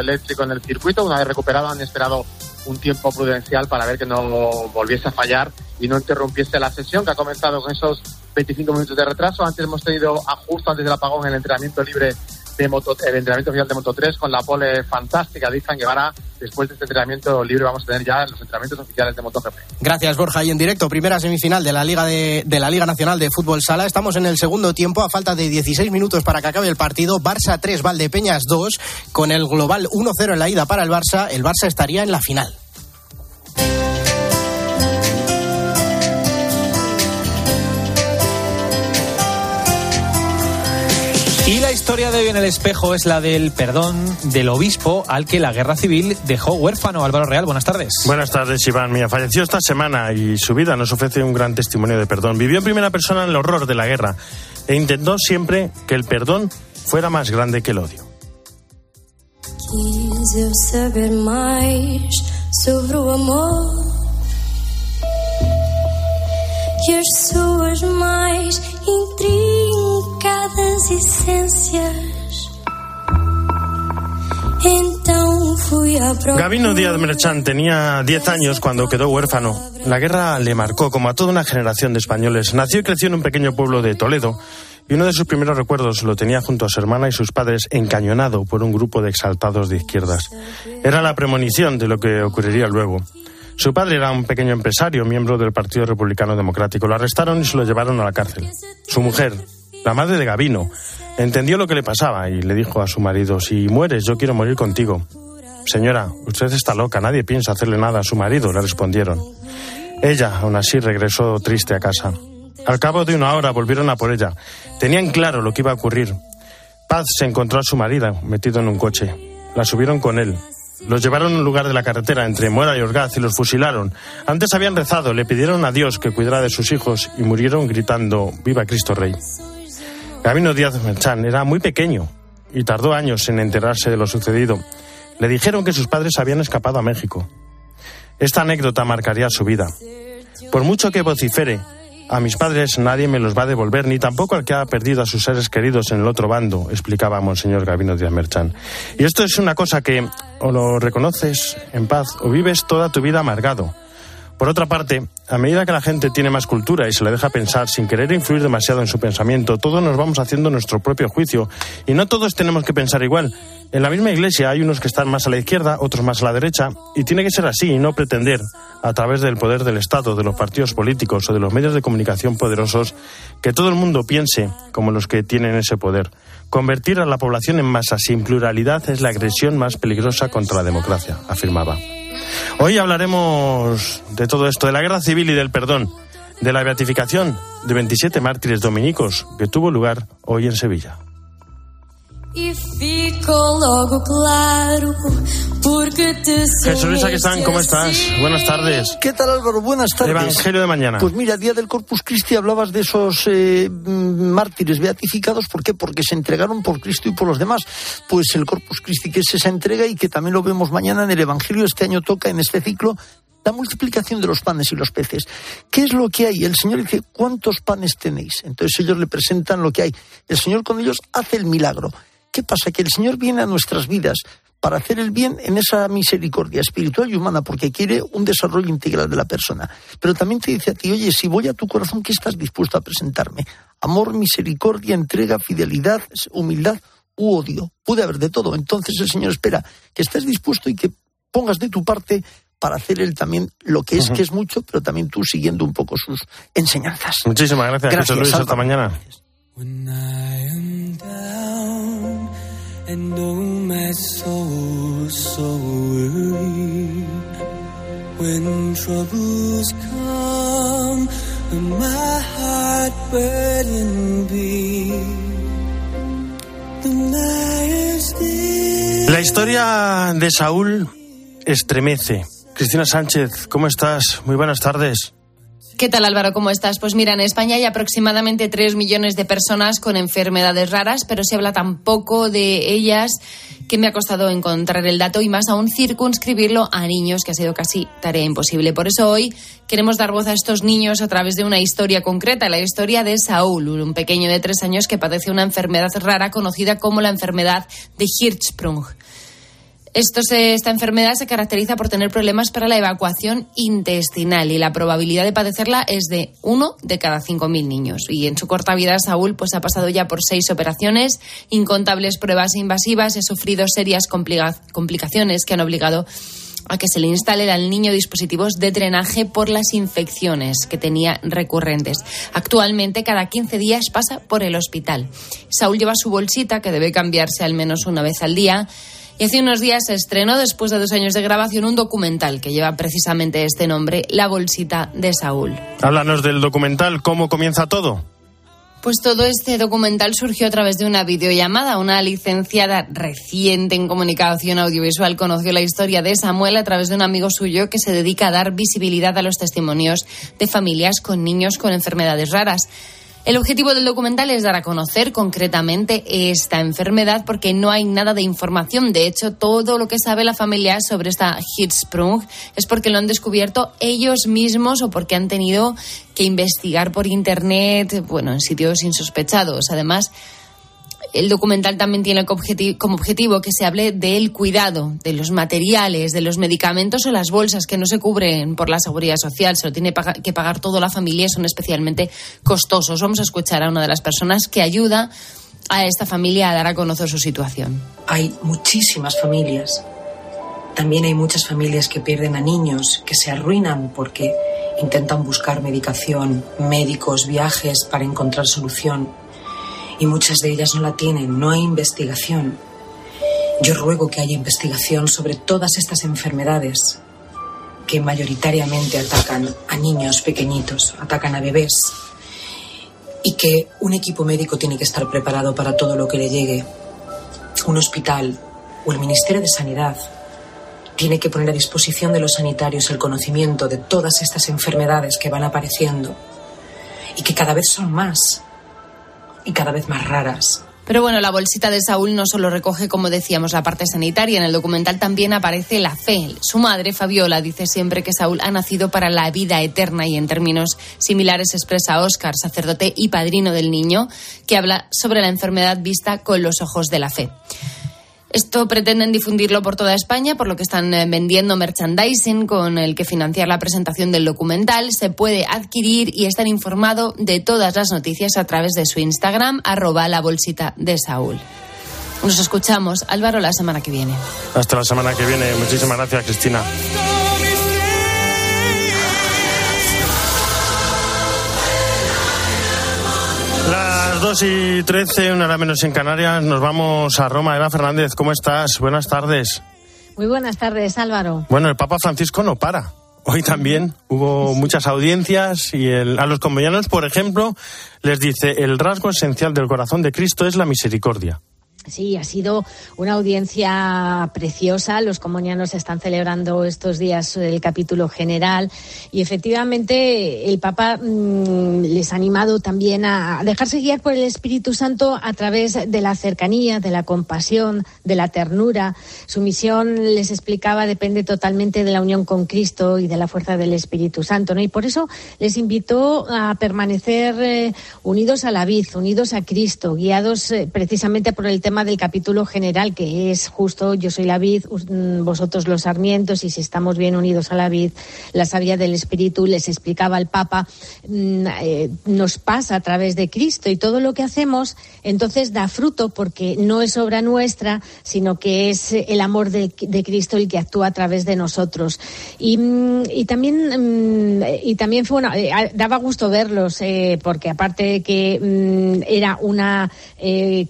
eléctrico en el circuito. Una vez recuperado han esperado un tiempo prudencial para ver que no volviese a fallar y no interrumpiese la sesión que ha comenzado con esos 25 minutos de retraso. Antes hemos tenido justo antes del apagón el entrenamiento libre el entrenamiento oficial de Moto 3 con la pole fantástica de Izan Guevara. Después de este entrenamiento libre vamos a tener ya los entrenamientos oficiales de MotoGP. Gracias, Borja. Y en directo, primera semifinal de la Liga de, de, la Liga Nacional de Fútbol Sala. Estamos en el segundo tiempo, a falta de 16 minutos para que acabe el partido. Barça 3, Valdepeñas 2. Con el global 1-0 en la ida para el Barça, el Barça estaría en la final. Historia de hoy en el espejo es la del perdón del obispo al que la guerra civil dejó huérfano. Álvaro Real, buenas tardes. Buenas tardes, Iván. Mía falleció esta semana y su vida nos ofrece un gran testimonio de perdón. Vivió en primera persona el horror de la guerra e intentó siempre que el perdón fuera más grande que el odio. Sobre o amor e as suas mais intrincadas essências. Então fui à procura. Gabino Díaz Merchán tenía 10 años cuando quedó huérfano. La guerra le marcó como a toda una generación de españoles. Nació y creció en un pequeño pueblo de Toledo y uno de sus primeros recuerdos lo tenía junto a su hermana y sus padres encañonado por un grupo de exaltados de izquierdas. Era la premonición de lo que ocurriría luego. Su padre era un pequeño empresario, miembro del Partido Republicano Democrático. Lo arrestaron y se lo llevaron a la cárcel. Su mujer, la madre de Gavino, entendió lo que le pasaba y le dijo a su marido, si mueres yo quiero morir contigo. Señora, usted está loca, nadie piensa hacerle nada a su marido, le respondieron. Ella, aún así, regresó triste a casa. Al cabo de una hora volvieron a por ella. Tenían claro lo que iba a ocurrir. Paz se encontró a su marido metido en un coche. La subieron con él. Los llevaron a un lugar de la carretera entre Muera y Orgaz y los fusilaron. Antes habían rezado, le pidieron a Dios que cuidara de sus hijos y murieron gritando Viva Cristo Rey. Gabino Díaz Merchán era muy pequeño y tardó años en enterarse de lo sucedido. Le dijeron que sus padres habían escapado a México. Esta anécdota marcaría su vida. Por mucho que vocifere, a mis padres nadie me los va a devolver, ni tampoco al que ha perdido a sus seres queridos en el otro bando, explicaba Monseñor Gabino Díaz Merchán. Y esto es una cosa que o lo reconoces en paz o vives toda tu vida amargado. Por otra parte, a medida que la gente tiene más cultura y se le deja pensar sin querer influir demasiado en su pensamiento, todos nos vamos haciendo nuestro propio juicio y no todos tenemos que pensar igual. En la misma iglesia hay unos que están más a la izquierda, otros más a la derecha, y tiene que ser así y no pretender, a través del poder del Estado, de los partidos políticos o de los medios de comunicación poderosos, que todo el mundo piense como los que tienen ese poder. Convertir a la población en masa sin pluralidad es la agresión más peligrosa contra la democracia, afirmaba. Hoy hablaremos de todo esto, de la guerra civil y del perdón, de la beatificación de 27 mártires dominicos que tuvo lugar hoy en Sevilla. Logo claro Jesús Aquistán, ¿cómo estás? Buenas tardes. ¿Qué tal Álvaro? Buenas tardes. Evangelio de mañana. Pues mira, día del Corpus Christi hablabas de esos eh, mártires beatificados. ¿Por qué? Porque se entregaron por Cristo y por los demás. Pues el Corpus Christi, que es esa entrega y que también lo vemos mañana en el Evangelio, este año toca en este ciclo la multiplicación de los panes y los peces. ¿Qué es lo que hay? El Señor dice, ¿cuántos panes tenéis? Entonces ellos le presentan lo que hay. El Señor con ellos hace el milagro. ¿Qué pasa? Que el Señor viene a nuestras vidas para hacer el bien en esa misericordia espiritual y humana, porque quiere un desarrollo integral de la persona. Pero también te dice a ti, oye, si voy a tu corazón, ¿qué estás dispuesto a presentarme? Amor, misericordia, entrega, fidelidad, humildad u odio. Puede haber de todo. Entonces el Señor espera que estés dispuesto y que pongas de tu parte para hacer él también lo que es, uh -huh. que es mucho, pero también tú siguiendo un poco sus enseñanzas. Muchísimas gracias, gracias Luis. Hasta mañana. And know my soul so weary when troubles come and my heart be. La historia de Saúl estremece. Cristina Sánchez, ¿cómo estás? Muy buenas tardes. ¿Qué tal Álvaro? ¿Cómo estás? Pues mira, en España hay aproximadamente 3 millones de personas con enfermedades raras, pero se habla tan poco de ellas que me ha costado encontrar el dato y más aún circunscribirlo a niños, que ha sido casi tarea imposible. Por eso hoy queremos dar voz a estos niños a través de una historia concreta, la historia de Saúl, un pequeño de tres años que padece una enfermedad rara conocida como la enfermedad de Hirschsprung. Esto se, esta enfermedad se caracteriza por tener problemas para la evacuación intestinal y la probabilidad de padecerla es de uno de cada 5.000 niños. Y en su corta vida, Saúl pues, ha pasado ya por seis operaciones, incontables pruebas invasivas, ha sufrido serias complica complicaciones que han obligado a que se le instale al niño dispositivos de drenaje por las infecciones que tenía recurrentes. Actualmente, cada 15 días pasa por el hospital. Saúl lleva su bolsita, que debe cambiarse al menos una vez al día. Y hace unos días se estrenó, después de dos años de grabación, un documental que lleva precisamente este nombre, La Bolsita de Saúl. Háblanos del documental, ¿cómo comienza todo? Pues todo este documental surgió a través de una videollamada. Una licenciada reciente en comunicación audiovisual conoció la historia de Samuel a través de un amigo suyo que se dedica a dar visibilidad a los testimonios de familias con niños con enfermedades raras. El objetivo del documental es dar a conocer concretamente esta enfermedad porque no hay nada de información. De hecho, todo lo que sabe la familia sobre esta Hirschsprung es porque lo han descubierto ellos mismos o porque han tenido que investigar por Internet, bueno, en sitios insospechados. Además, el documental también tiene como objetivo que se hable del cuidado, de los materiales, de los medicamentos o las bolsas que no se cubren por la seguridad social, se lo tiene que pagar toda la familia y son especialmente costosos. Vamos a escuchar a una de las personas que ayuda a esta familia a dar a conocer su situación. Hay muchísimas familias. También hay muchas familias que pierden a niños, que se arruinan porque intentan buscar medicación, médicos, viajes para encontrar solución y muchas de ellas no la tienen, no hay investigación. Yo ruego que haya investigación sobre todas estas enfermedades que mayoritariamente atacan a niños pequeñitos, atacan a bebés, y que un equipo médico tiene que estar preparado para todo lo que le llegue. Un hospital o el Ministerio de Sanidad tiene que poner a disposición de los sanitarios el conocimiento de todas estas enfermedades que van apareciendo y que cada vez son más y cada vez más raras. Pero bueno, la bolsita de Saúl no solo recoge, como decíamos, la parte sanitaria. En el documental también aparece la fe. Su madre, Fabiola, dice siempre que Saúl ha nacido para la vida eterna y en términos similares expresa Óscar, sacerdote y padrino del niño, que habla sobre la enfermedad vista con los ojos de la fe. Esto pretenden difundirlo por toda España, por lo que están eh, vendiendo merchandising con el que financiar la presentación del documental. Se puede adquirir y estar informado de todas las noticias a través de su Instagram, arroba la bolsita de Saúl. Nos escuchamos, Álvaro, la semana que viene. Hasta la semana que viene. Muchísimas gracias, Cristina. 2 y 13, una hora menos en Canarias, nos vamos a Roma. Eva Fernández, ¿cómo estás? Buenas tardes. Muy buenas tardes, Álvaro. Bueno, el Papa Francisco no para. Hoy también hubo muchas audiencias y a los convenianos, por ejemplo, les dice, el rasgo esencial del corazón de Cristo es la misericordia. Sí, ha sido una audiencia preciosa. Los comunianos están celebrando estos días el capítulo general y efectivamente el Papa mm, les ha animado también a dejarse guiar por el Espíritu Santo a través de la cercanía, de la compasión, de la ternura. Su misión, les explicaba, depende totalmente de la unión con Cristo y de la fuerza del Espíritu Santo. Y por eso les invitó a permanecer eh, unidos a la vid, unidos a Cristo, guiados eh, precisamente por el tema del capítulo general, que es justo yo soy la vid, mm, vosotros los sarmientos, y si estamos bien unidos a la vid, la sabia del Espíritu, les explicaba el Papa, mm, eh, nos pasa a través de Cristo y todo lo que hacemos entonces da fruto porque no es obra nuestra, sino que es el amor de, Cristo el que actúa a través de nosotros. Y, mm, también, y también fue eh, daba gusto verlos, eh, porque aparte de que era una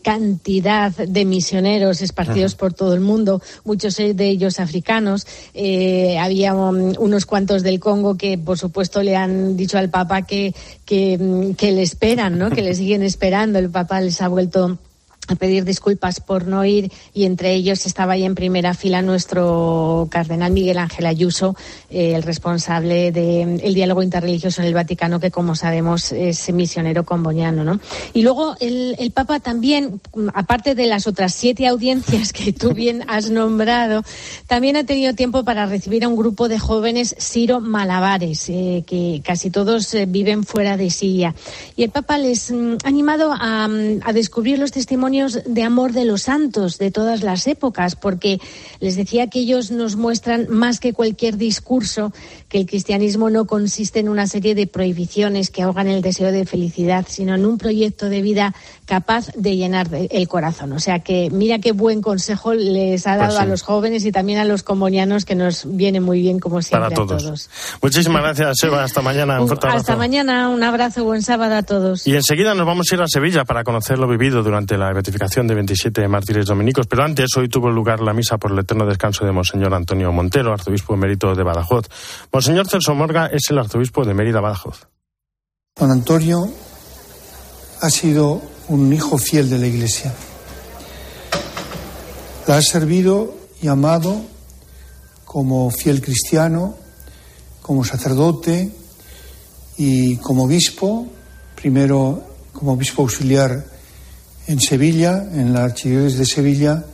cantidad de misioneros esparcidos por todo el mundo, muchos de ellos africanos. Eh, había um, unos cuantos del Congo que, por supuesto, le han dicho al Papa que, que, mm, que le esperan, ¿no? que le siguen esperando. El Papa les ha vuelto a pedir disculpas por no ir y entre ellos estaba ahí en primera fila nuestro cardenal Miguel Ángel Ayuso, eh, el responsable del diálogo interreligioso en el Vaticano, que como sabemos es misionero comboniano. ¿no? Y luego el, el, Papa también, aparte de las otras siete audiencias que tú bien has nombrado, también ha tenido tiempo para recibir a un grupo de jóvenes siro malabares, eh, que casi todos eh, viven fuera de Siria. Y el Papa les mm, ha animado a, a descubrir los testimonios testimonios de amor de los santos de todas las épocas, porque les decía que ellos nos muestran más que cualquier discurso que el cristianismo no consiste en una serie de prohibiciones que ahogan el deseo de felicidad, sino en un proyecto de vida capaz de llenar el corazón. O sea que mira qué buen consejo les ha dado Pues sí. a los jóvenes y también a los comunianos, que nos viene muy bien como siempre Para todos. a todos. Muchísimas gracias, Eva. Hasta mañana. Un fuerte Hasta mañana, un abrazo, buen sábado a todos. Y enseguida nos vamos a ir a Sevilla para conocer lo vivido durante la de 27 mártires dominicos. Pero antes, hoy tuvo lugar la misa por el eterno descanso de Monseñor Antonio Montero, arzobispo emérito de Badajoz. Monseñor Celso Morga es el arzobispo de Mérida Badajoz. Don Antonio ha sido un hijo fiel de la Iglesia. La ha servido y amado como fiel cristiano, como sacerdote y como obispo, primero como obispo auxiliar en Sevilla, en la Archidiócesis de Sevilla,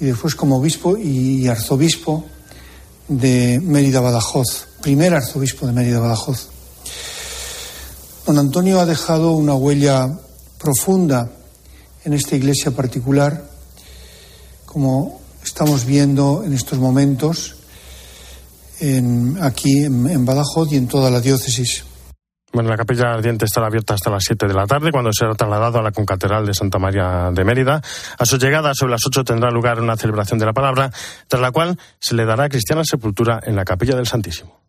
y después como obispo y arzobispo de Mérida Badajoz, primer arzobispo de Mérida Badajoz. Don Antonio ha dejado una huella profunda en esta iglesia particular, como estamos viendo en estos momentos en- aquí en, en Badajoz y en toda la diócesis. Bueno, la capilla ardiente estará abierta hasta las 7 de la tarde, cuando será trasladado a la concatedral de Santa María de Mérida. A su llegada, sobre las 8, tendrá lugar una celebración de la palabra, tras la cual se le dará cristiana sepultura en la capilla del Santísimo.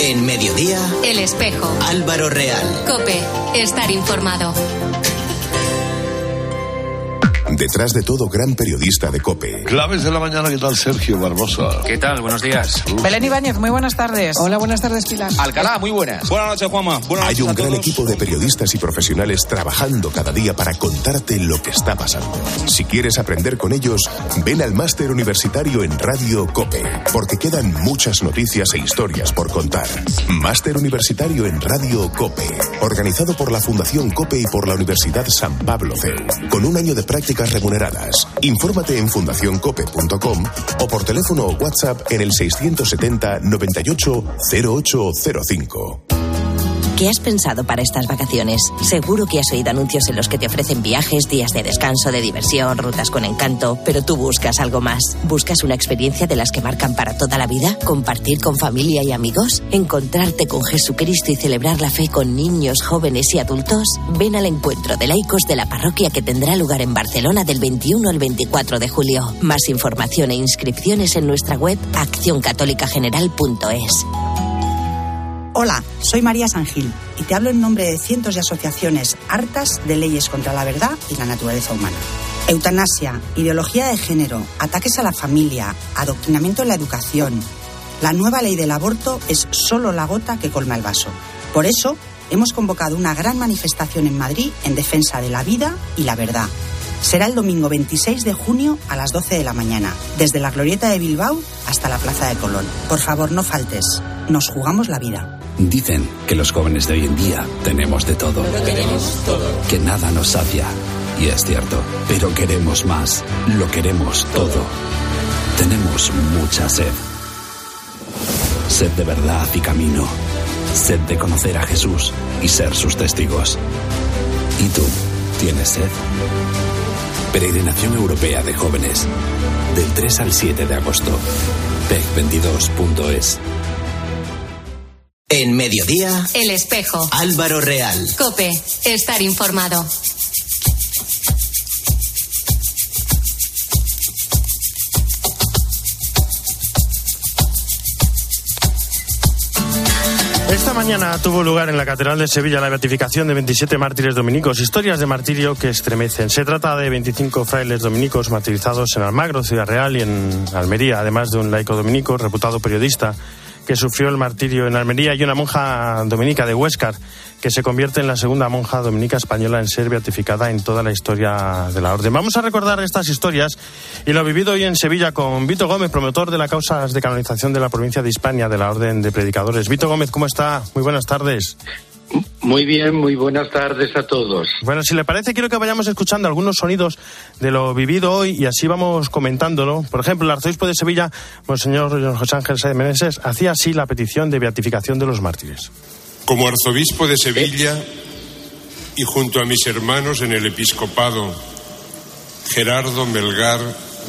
En mediodía, El espejo. Álvaro Real. Cope. Estar informado. Detrás de todo gran periodista de COPE. Claves de la mañana, ¿qué tal Sergio Barbosa? ¿Qué tal? Buenos días. Belén Ibáñez, muy buenas tardes. Hola, buenas tardes, Pilar. Alcalá, muy buenas. Buenas noches, Juanma. Buenas Hay un a gran todos. equipo de periodistas y profesionales trabajando cada día para contarte lo que está pasando. Si quieres aprender con ellos, ven al máster universitario en Radio COPE, porque quedan muchas noticias e historias por contar. Máster universitario en Radio COPE, organizado por la Fundación COPE y por la Universidad San Pablo CEU, con un año de prácticas remuneradas. Infórmate en fundacioncope.com o por teléfono o WhatsApp en el 670 98 0805. ¿Qué has pensado para estas vacaciones? Seguro que has oído anuncios en los que te ofrecen viajes, días de descanso, de diversión, rutas con encanto, pero tú buscas algo más. ¿Buscas una experiencia de las que marcan para toda la vida? ¿Compartir con familia y amigos? ¿Encontrarte con Jesucristo y celebrar la fe con niños, jóvenes y adultos? Ven al encuentro de laicos de la parroquia que tendrá lugar en Barcelona del 21 al 24 de julio. Más información e inscripciones en nuestra web accioncatolicageneral.es. Hola, soy María Sangil y te hablo en nombre de cientos de asociaciones hartas de leyes contra la verdad y la naturaleza humana. Eutanasia, ideología de género, ataques a la familia, adoctrinamiento en la educación. La nueva ley del aborto es solo la gota que colma el vaso. Por eso, hemos convocado una gran manifestación en Madrid en defensa de la vida y la verdad. Será el domingo 26 de junio a las 12 de la mañana, desde la Glorieta de Bilbao hasta la Plaza de Colón. Por favor, no faltes. Nos jugamos la vida. Dicen que los jóvenes de hoy en día tenemos de todo. Que nada nos sacia. Y es cierto, pero queremos más. Lo queremos todo. Tenemos mucha sed. Sed de verdad y camino. Sed de conocer a Jesús y ser sus testigos. ¿Y tú? ¿Tienes sed? Peregrinación Europea de Jóvenes. Del 3 al 7 de agosto. PEC22.es. En mediodía, El espejo. Álvaro Real. Cope. Estar informado. Esta mañana tuvo lugar en la Catedral de Sevilla la beatificación de 27 mártires dominicos, historias de martirio que estremecen. Se trata de 25 frailes dominicos martirizados en Almagro, Ciudad Real y en Almería, además de un laico dominico, reputado periodista, que sufrió el martirio en Almería y una monja dominica de Huéscar, que se convierte en la segunda monja dominica española en ser beatificada en toda la historia de la orden. Vamos a recordar estas historias y lo vivido hoy en Sevilla con Vito Gómez, promotor de las causas de canonización de la provincia de Hispania de la Orden de Predicadores. Vito Gómez, ¿cómo está? Muy buenas tardes. Muy bien, muy buenas tardes a todos. Bueno, si le parece, quiero que vayamos escuchando algunos sonidos de lo vivido hoy y así vamos comentándolo. Por ejemplo, el arzobispo de Sevilla, Monseñor José Ángel Sáenz Meneses, hacía así la petición de beatificación de los mártires. Como arzobispo de Sevilla, y junto a mis hermanos en el episcopado, Gerardo Melgar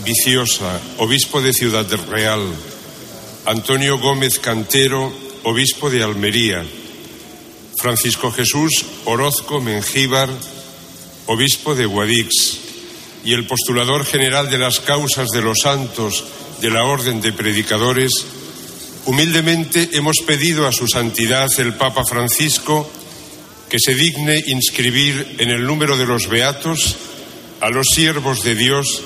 Viciosa, obispo de Ciudad Real, Antonio Gómez Cantero, obispo de Almería, Francisco Jesús Orozco Mengíbar, obispo de Guadix, y el postulador general de las causas de los santos de la Orden de Predicadores, humildemente hemos pedido a su santidad el Papa Francisco que se digne inscribir en el número de los beatos a los siervos de Dios,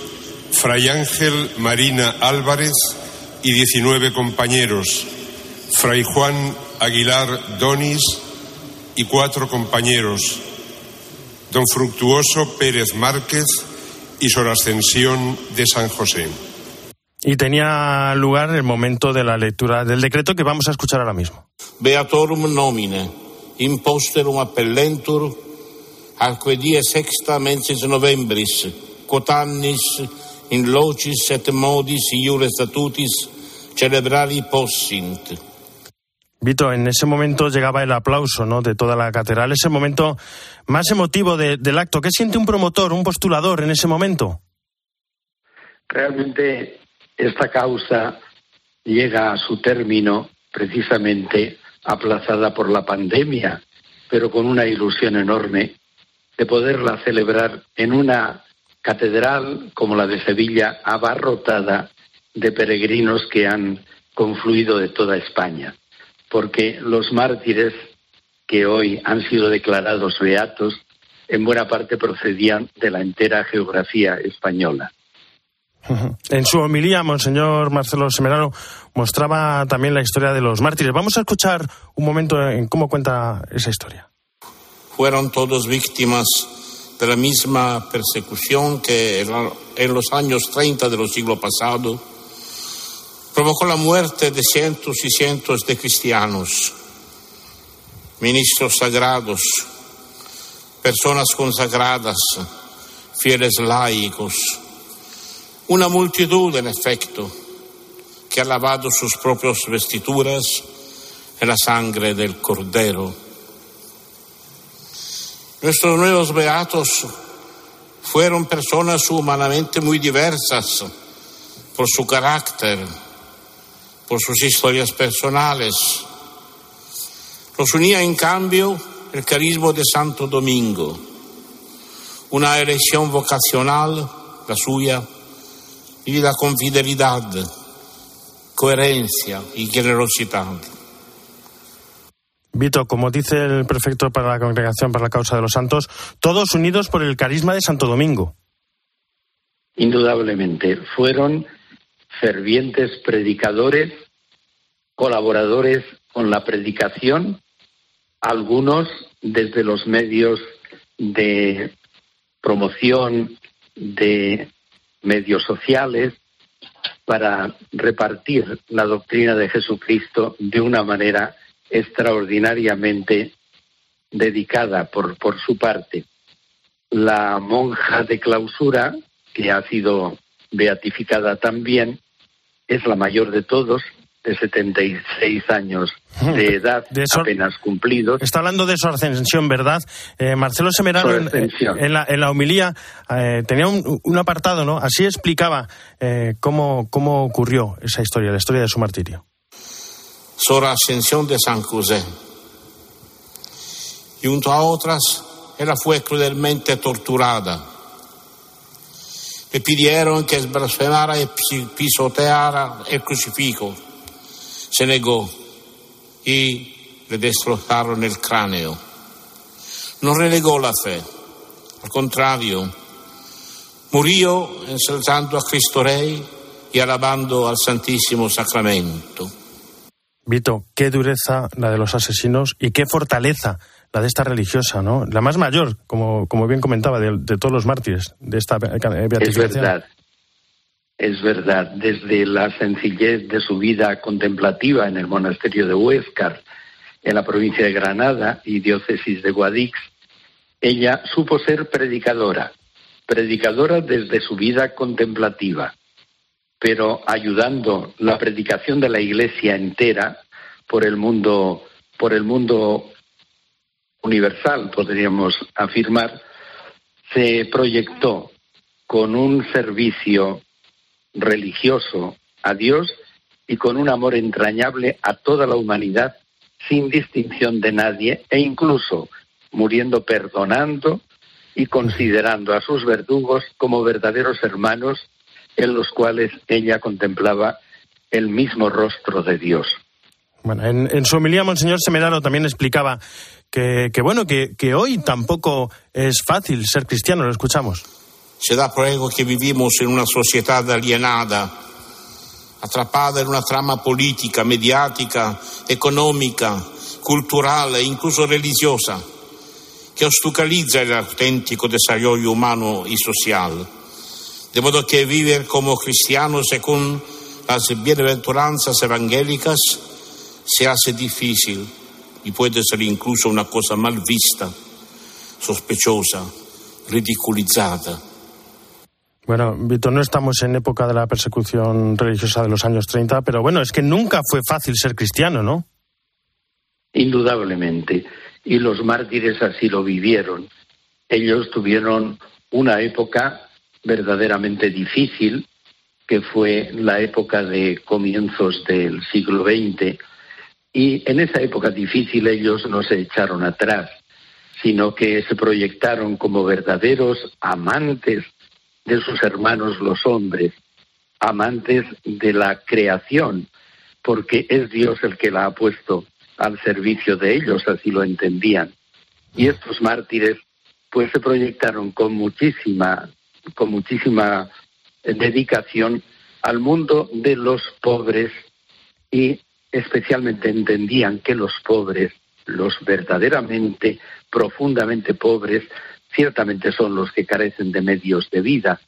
Fray Ángel Marina Álvarez y 19 compañeros, Fray Juan Aguilar Donis y cuatro compañeros, don Fructuoso Pérez Márquez y Sor Ascensión de San José. Y tenía lugar el momento de la lectura del decreto que vamos a escuchar ahora mismo. Beatorum nomine, imposterum appellentur, arque die sexta mensis novembris, quotannis, in locis et modis iure statutis, celebrari possint. Vito, en ese momento llegaba el aplauso ¿no? de toda la catedral, ese momento más emotivo de- del acto. ¿Qué siente un promotor, un postulador en ese momento? Realmente esta causa llega a su término precisamente aplazada por la pandemia, pero con una ilusión enorme de poderla celebrar en una catedral como la de Sevilla, abarrotada de peregrinos que han confluido de toda España, porque los mártires que hoy han sido declarados beatos en buena parte procedían de la entera geografía española. En su homilía, Monseñor Marcelo Semerano mostraba también la historia de los mártires. Vamos a escuchar un momento en cómo cuenta esa historia. Fueron todos víctimas de la misma persecución que en la- en los años 30 del siglo pasado provocó la muerte de cientos y cientos de cristianos, ministros sagrados, personas consagradas, fieles laicos, una multitud en efecto que ha lavado sus propias vestiduras en la sangre del Cordero. Nuestros nuevos beatos fueron personas humanamente muy diversas por su carácter, por sus historias personales. Los unía en cambio el carisma de Santo Domingo, una elección vocacional, la suya, vivida con fidelidad, coherencia y generosidad. Vito, como dice el prefecto para la Congregación para la Causa de los Santos, todos unidos por el carisma de Santo Domingo. Indudablemente, fueron fervientes predicadores, colaboradores con la predicación, algunos desde los medios de promoción de medios sociales para repartir la doctrina de Jesucristo de una manera extraordinariamente dedicada por, por su parte. La monja de clausura, que ha sido beatificada también, es la mayor de todos, de 76 años de edad De eso- apenas cumplidos. Está hablando de su ascensión, ¿verdad? Eh, Marcelo Semerano, en, ascensión. en la, en la homilía, eh, tenía un, un apartado, ¿no? Así explicaba eh, cómo, cómo ocurrió esa historia, la historia de su martirio. Sor Ascensión de San José. Y junto a otras, ella fue cruelmente torturada. Le pidieron que blasfemara y pi- pisoteara el crucifijo. Se negó y le destrozaron el cráneo. No renegó la fe, al contrario, murió exaltando a Cristo Rey y alabando al Santísimo Sacramento. Vito, qué dureza la de los asesinos y qué fortaleza la de esta religiosa, ¿no? La más mayor, como, como bien comentaba, de, de todos los mártires de esta Es beatificación. verdad, es verdad. Desde la sencillez de su vida contemplativa en el monasterio de Huéscar, en la provincia de Granada y diócesis de Guadix, ella supo ser predicadora, predicadora desde su vida contemplativa, pero ayudando la predicación de la Iglesia entera por el mundo, por el mundo universal, podríamos afirmar, se proyectó con un servicio religioso a Dios y con un amor entrañable a toda la humanidad sin distinción de nadie e incluso muriendo perdonando y considerando a sus verdugos como verdaderos hermanos en los cuales ella contemplaba el mismo rostro de Dios. Bueno, en, su homilía, Monseñor Semeraro también explicaba que, bueno, que, hoy tampoco es fácil ser cristiano, lo escuchamos. Se da prueba que vivimos en una sociedad alienada, atrapada en una trama política, mediática, económica, cultural e incluso religiosa, que obstaculiza el auténtico desarrollo humano y social. De modo que vivir como cristiano según las bienaventuranzas evangélicas se hace difícil y puede ser incluso una cosa mal vista, sospechosa, ridiculizada. Bueno, Víctor, no estamos en época de la persecución religiosa de los años 30, pero bueno, es que nunca fue fácil ser cristiano, ¿no? Indudablemente. Y los mártires así lo vivieron. Ellos tuvieron una época verdaderamente difícil, que fue la época de comienzos del siglo XX. Y en esa época difícil ellos no se echaron atrás, sino que se proyectaron como verdaderos amantes de sus hermanos los hombres, amantes de la creación, porque es Dios el que la ha puesto al servicio de ellos, así lo entendían. Y estos mártires pues se proyectaron con muchísima con muchísima dedicación al mundo de los pobres y especialmente entendían que los pobres, los verdaderamente profundamente pobres, ciertamente son los que carecen de medios de vida,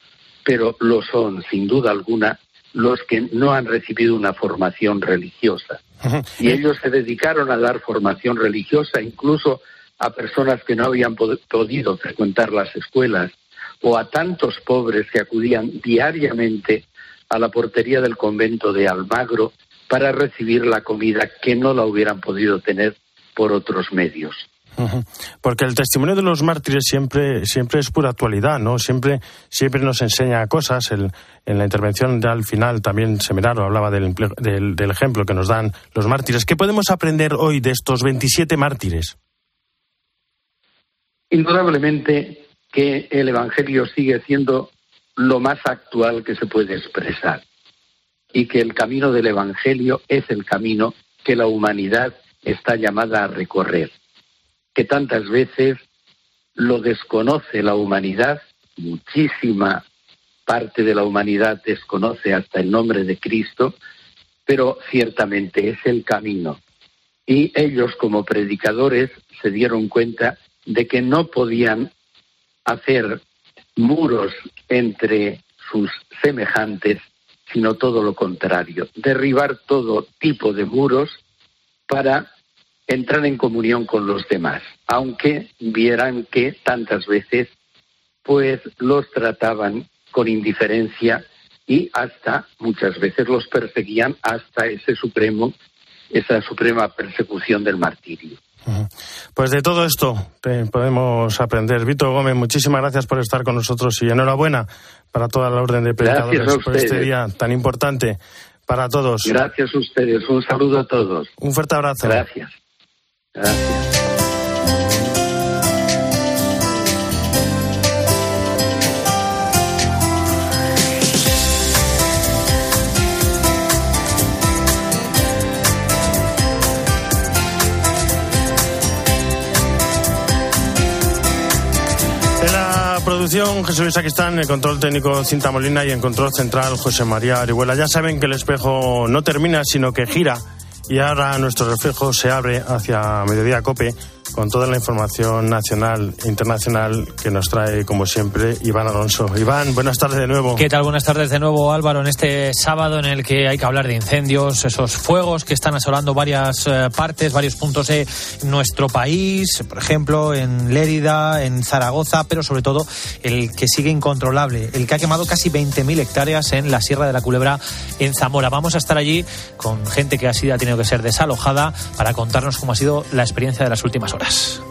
pero lo son, sin duda alguna, los que no han recibido una formación religiosa. Y ellos se dedicaron a dar formación religiosa incluso a personas que no habían podido frecuentar las escuelas o a tantos pobres que acudían diariamente a la portería del convento de Almagro para recibir la comida que no la hubieran podido tener por otros medios. Porque el testimonio de los mártires siempre, siempre es pura actualidad, ¿no? Siempre, siempre nos enseña cosas. El, en la intervención de al final también Semeraro hablaba del, del, del, ejemplo que nos dan los mártires. ¿Qué podemos aprender hoy de estos 27 mártires? Indudablemente que el Evangelio sigue siendo lo más actual que se puede expresar y que el camino del Evangelio es el camino que la humanidad está llamada a recorrer que tantas veces lo desconoce la humanidad, muchísima parte de la humanidad desconoce hasta el nombre de Cristo, pero ciertamente es el camino. Y ellos como predicadores se dieron cuenta de que no podían hacer muros entre sus semejantes, sino todo lo contrario, derribar todo tipo de muros para entrar en comunión con los demás, aunque vieran que tantas veces pues los trataban con indiferencia y hasta muchas veces los perseguían hasta ese supremo esa suprema persecución del martirio. Pues de todo esto podemos aprender. Víctor Gómez, muchísimas gracias por estar con nosotros y enhorabuena para toda la orden de predicadores por este día tan importante para todos. Gracias a ustedes. Un saludo a todos. Un fuerte abrazo. Gracias. Gracias. Producción Jesús Saquistán, el control técnico Cinta Molina y en control central José María Arihuela. Ya saben que el espejo no termina, sino que gira y ahora nuestro reflejo se abre hacia Mediodía Cope con toda la información nacional e internacional que nos trae, como siempre, Iván Alonso. Iván, buenas tardes de nuevo. ¿Qué tal? Buenas tardes de nuevo, Álvaro, en este sábado en el que hay que hablar de incendios, esos fuegos que están asolando varias eh, partes, varios puntos de nuestro país, por ejemplo, en Lérida, en Zaragoza, pero sobre todo el que sigue incontrolable, el que ha quemado casi 20.000 hectáreas en la Sierra de la Culebra, en Zamora. Vamos a estar allí con gente que ha sido, ha tenido que ser desalojada para contarnos cómo ha sido la experiencia de las últimas horas.